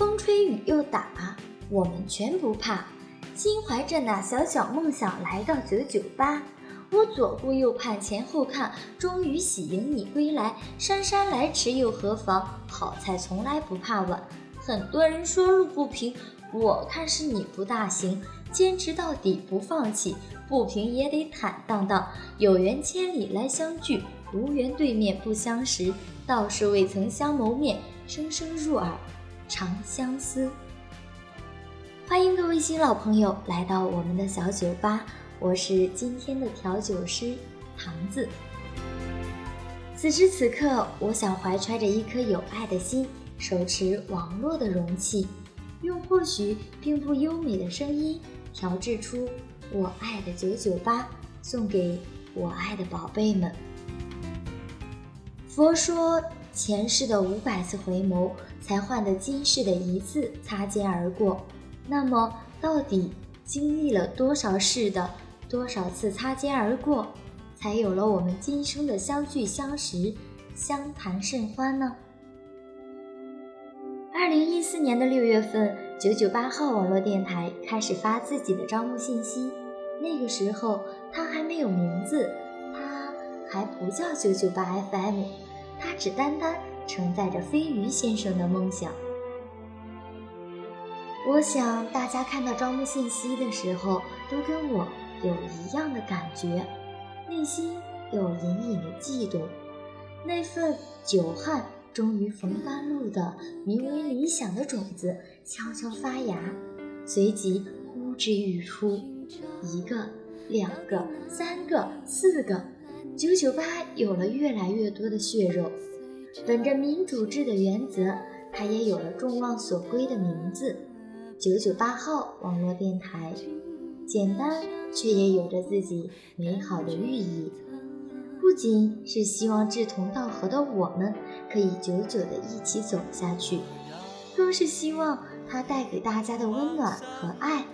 风吹雨又打，我们全不怕。心怀着那小小梦想来到九九八，我左顾右盼前后看，终于喜迎你归来。姗姗来迟又何妨？好菜从来不怕晚。很多人说路不平，我看是你不大行。坚持到底不放弃，不平也得坦荡荡。有缘千里来相聚，无缘对面不相识。道是未曾相谋面，声声入耳，长相思。欢迎各位新老朋友来到我们的小酒吧，我是今天的调酒师唐子。此时此刻，我想怀揣着一颗有爱的心，手持网络的容器，用或许并不优美的声音，调制出我爱的九九八，送给我爱的宝贝们。佛说，前世的五百次回眸，才换得今世的一次擦肩而过。那么，到底经历了多少世的多少次擦肩而过，才有了我们今生的相聚相识、相谈甚欢呢？二零一四年的六月份，九九八号网络电台开始发自己的招募信息。那个时候，它还没有名字，它还不叫九九八 FM，它只单单承载着飞鱼先生的梦想。我想大家看到招募信息的时候，都跟我有一样的感觉，内心有隐隐的悸动。那份久旱终于逢甘露的名为理想的种子悄悄发芽，随即呼之欲出。一个、两个、三个、四个，九九八有了越来越多的血肉。本着民主制的原则，它也有了众望所归的名字。九九八号网络电台，简单却也有着自己美好的寓意。不仅是希望志同道合的我们可以久久的一起走下去，更是希望它带给大家的温暖和爱，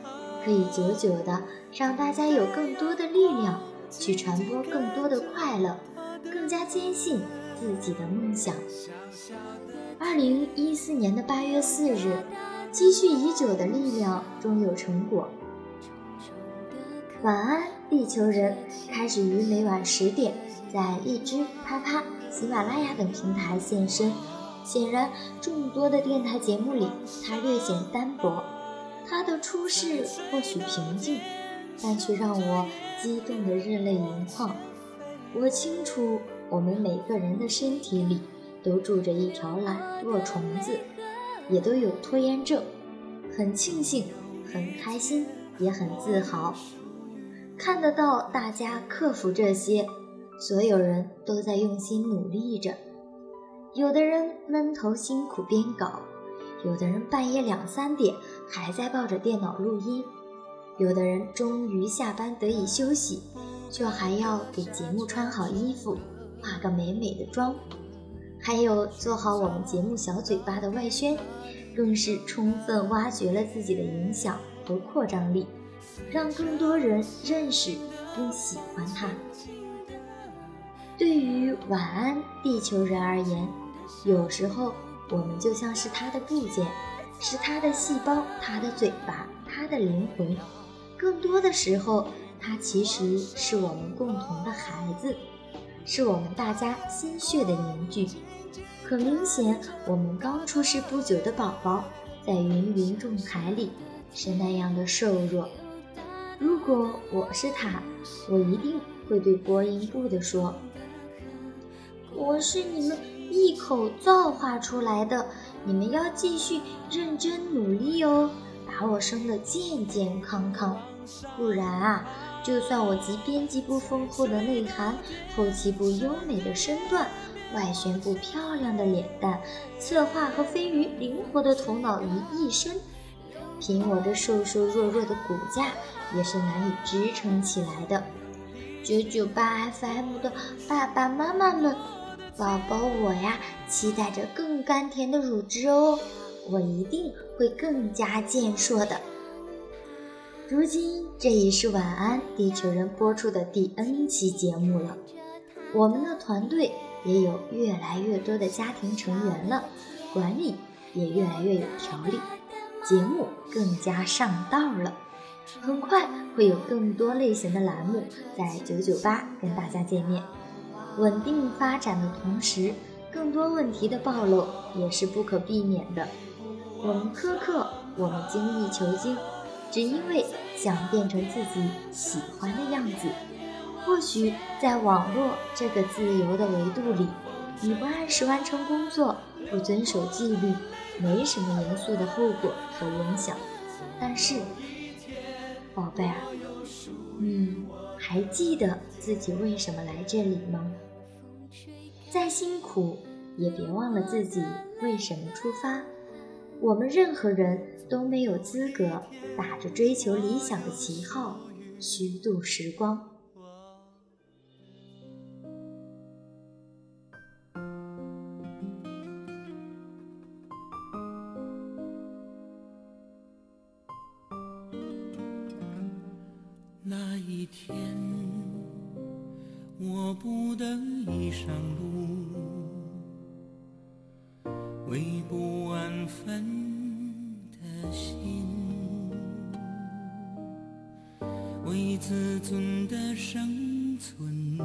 可以久久的让大家有更多的力量去传播更多的快乐，更加坚信自己的梦想。二零一四年的八月四日。积蓄已久的力量终有成果。晚安，地球人！开始于每晚十点，在荔枝、啪啪、喜马拉雅等平台现身。显然，众多的电台节目里，他略显单薄。他的出世或许平静，但却让我激动得热泪盈眶。我清楚，我们每个人的身体里都住着一条懒惰虫子。也都有拖延症，很庆幸，很开心，也很自豪，看得到大家克服这些，所有人都在用心努力着。有的人闷头辛苦编稿，有的人半夜两三点还在抱着电脑录音，有的人终于下班得以休息，却还要给节目穿好衣服，化个美美的妆。还有做好我们节目小嘴巴的外宣，更是充分挖掘了自己的影响和扩张力，让更多人认识并喜欢它。对于晚安地球人而言，有时候我们就像是他的部件，是他的细胞、他的嘴巴、他的灵魂。更多的时候，他其实是我们共同的孩子，是我们大家心血的凝聚。很明显，我们刚出世不久的宝宝，在芸芸众海里是那样的瘦弱。如果我是他，我一定会对播音部的说：“我是你们一口造化出来的，你们要继续认真努力哦，把我生得健健康康。不然啊，就算我集编辑部丰厚的内涵，后期部优美的身段。”外宣部漂亮的脸蛋，策划和飞鱼灵活的头脑于一身，凭我这瘦瘦弱弱的骨架，也是难以支撑起来的。九九八 FM 的爸爸妈妈们，宝宝我呀，期待着更甘甜的乳汁哦，我一定会更加健硕的。如今这已是晚安地球人播出的第 N 期节目了，我们的团队。也有越来越多的家庭成员了，管理也越来越有条理，节目更加上道了。很快会有更多类型的栏目在九九八跟大家见面。稳定发展的同时，更多问题的暴露也是不可避免的。我们苛刻，我们精益求精，只因为想变成自己喜欢的样子。或许在网络这个自由的维度里，你不按时完成工作，不遵守纪律，没什么严肃的后果和影响。但是，宝贝儿，你还记得自己为什么来这里吗？再辛苦，也别忘了自己为什么出发。我们任何人都没有资格打着追求理想的旗号虚度时光。那一天，我不得已上路，为不安分的心，为自尊的生存，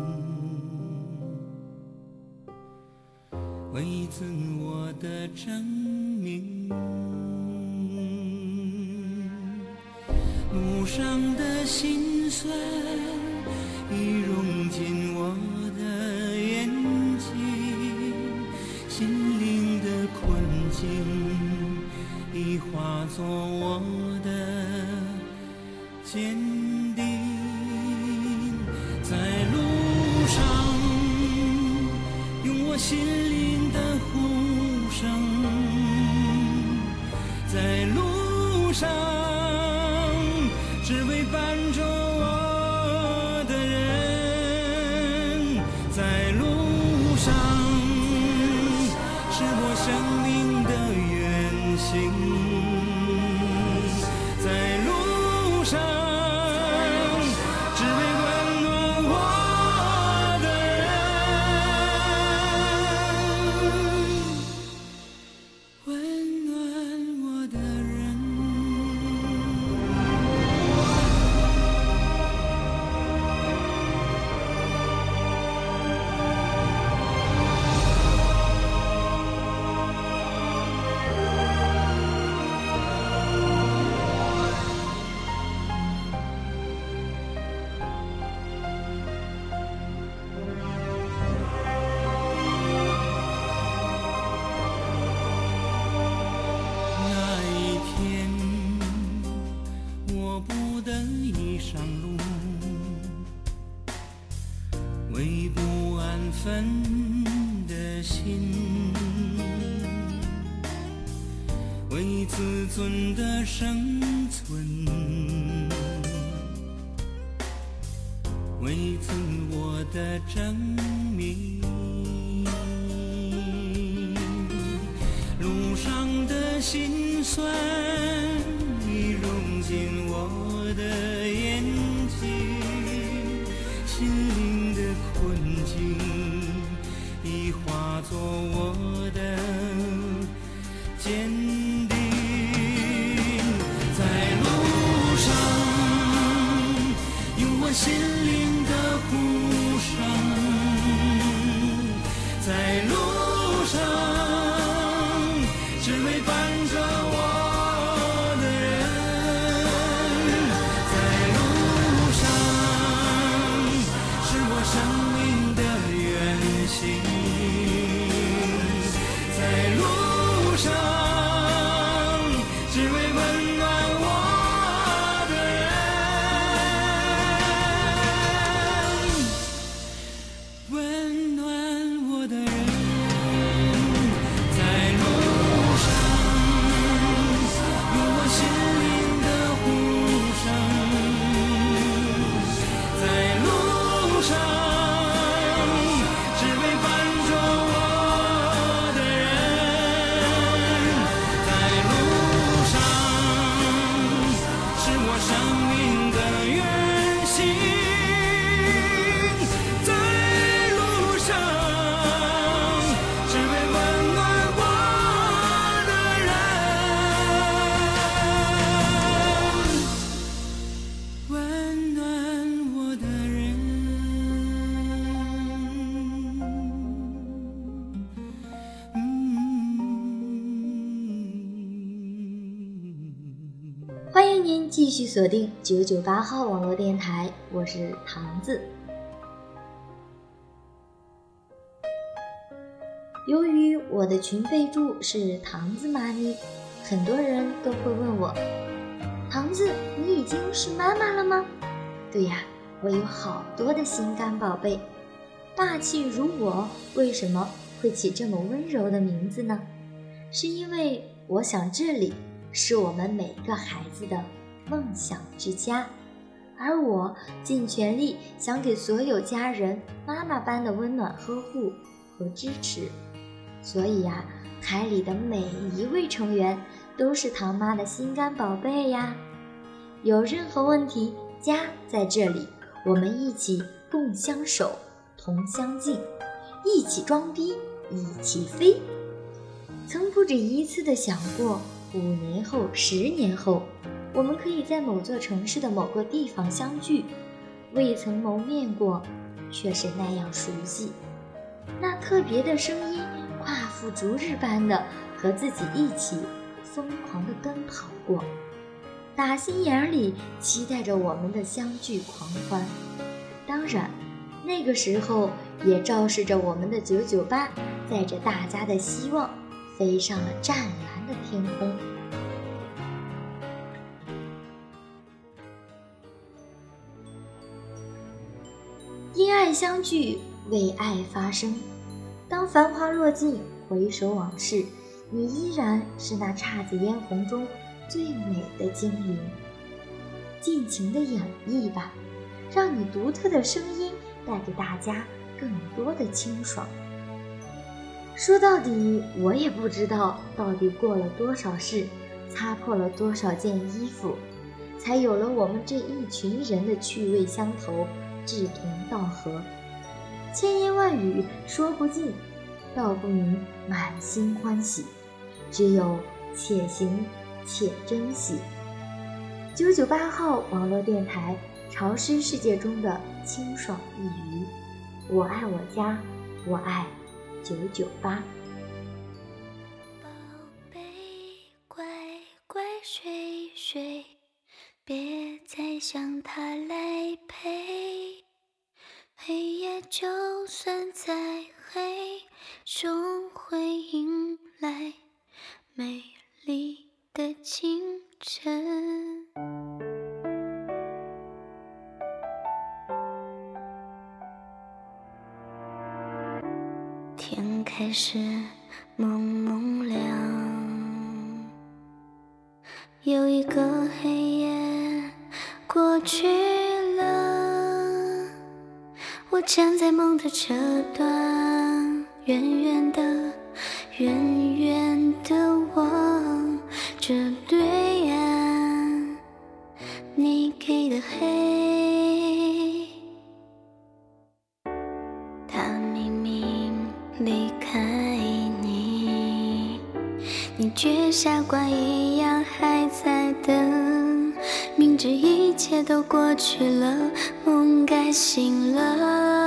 为自我的证明。路上的心酸生的证明。路上的辛酸已融进我的眼睛，心灵的困境已化作我的坚定，在路上，用我。心灵在路继续锁定九九八号网络电台，我是唐子。由于我的群备注是唐子妈咪，很多人都会问我：唐子，你已经是妈妈了吗？对呀，我有好多的心肝宝贝，霸气如我，为什么会起这么温柔的名字呢？是因为我想这里。是我们每个孩子的梦想之家，而我尽全力想给所有家人妈妈般的温暖呵护和支持。所以呀，海里的每一位成员都是唐妈的心肝宝贝呀。有任何问题，家在这里，我们一起共相守，同相敬，一起装逼，一起飞。曾不止一次的想过。五年后，十年后，我们可以在某座城市的某个地方相聚，未曾谋面过，却是那样熟悉。那特别的声音，夸父逐日般的和自己一起疯狂的奔跑过，打心眼里期待着我们的相聚狂欢。当然，那个时候也昭示着我们的九九八，载着大家的希望，飞上了湛蓝的。天空，相聚，为爱发声。当繁华落尽，回首往事，你依然是那姹紫嫣红中最美的精灵。尽情的演绎吧，让你独特的声音带给大家更多的清爽。说到底，我也不知道到底过了多少事，擦破了多少件衣服，才有了我们这一群人的趣味相投、志同道合。千言万语说不尽，道不明满心欢喜，只有且行且珍惜。九九八号网络电台，潮湿世界中的清爽一隅，我爱我家，我爱。九九八，宝贝，乖乖睡睡，别再想他来陪。黑夜就算再黑，终会迎来美丽的清晨。天开始蒙蒙亮，有一个黑夜过去站在梦的这端，远远的，远远的望着对岸，你给的黑，他明明离开你，你。却傻瓜一样还在等，明知一切都过去了，梦该醒了。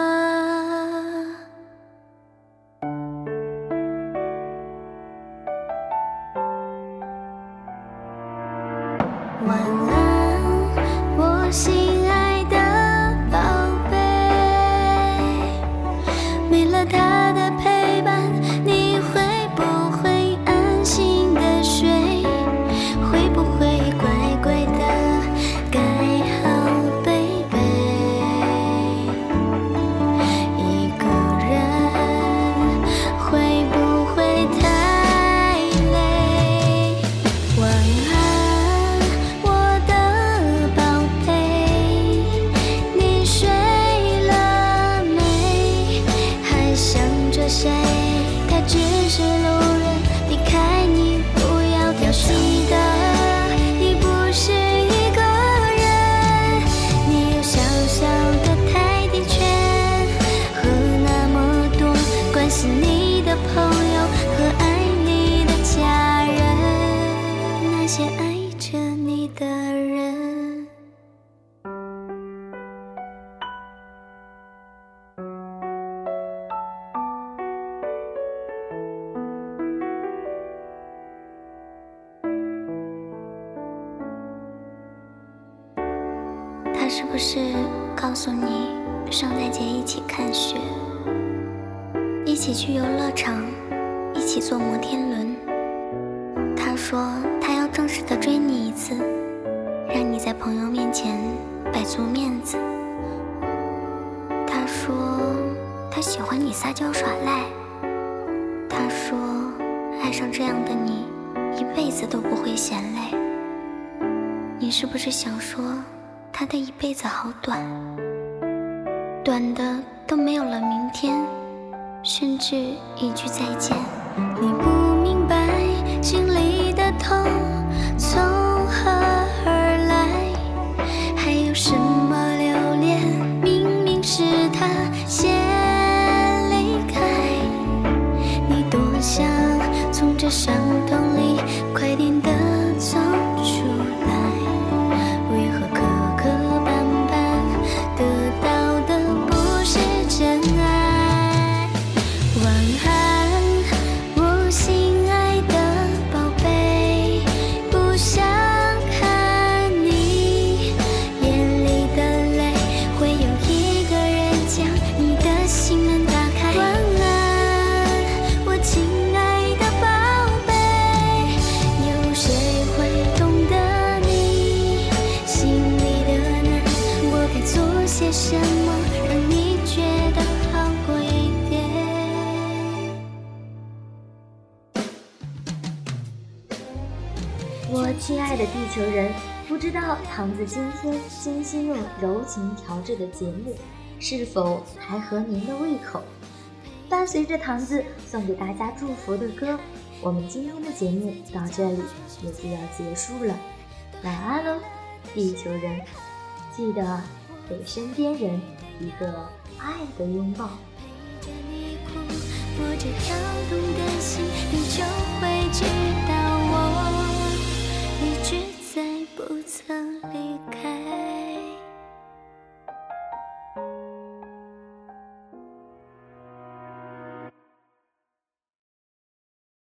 是告诉你圣诞节一起看雪，一起去游乐场，一起坐摩天轮？他说他要正式的追你一次，让你在朋友面前摆足面子。他说他喜欢你撒娇耍赖。他说爱上这样的你，一辈子都不会嫌累。你是不是想说？他的一辈子好短，短的都没有了明天，甚至一句再见。你不明白心里的痛从何而来，还有什么球人，不知道唐子今天精心用柔情调制的节目是否还合您的胃口？伴随着糖子送给大家祝福的歌，我们今天的节目到这里也就要结束了。晚安喽，地球人！记得给身边人一个爱的拥抱。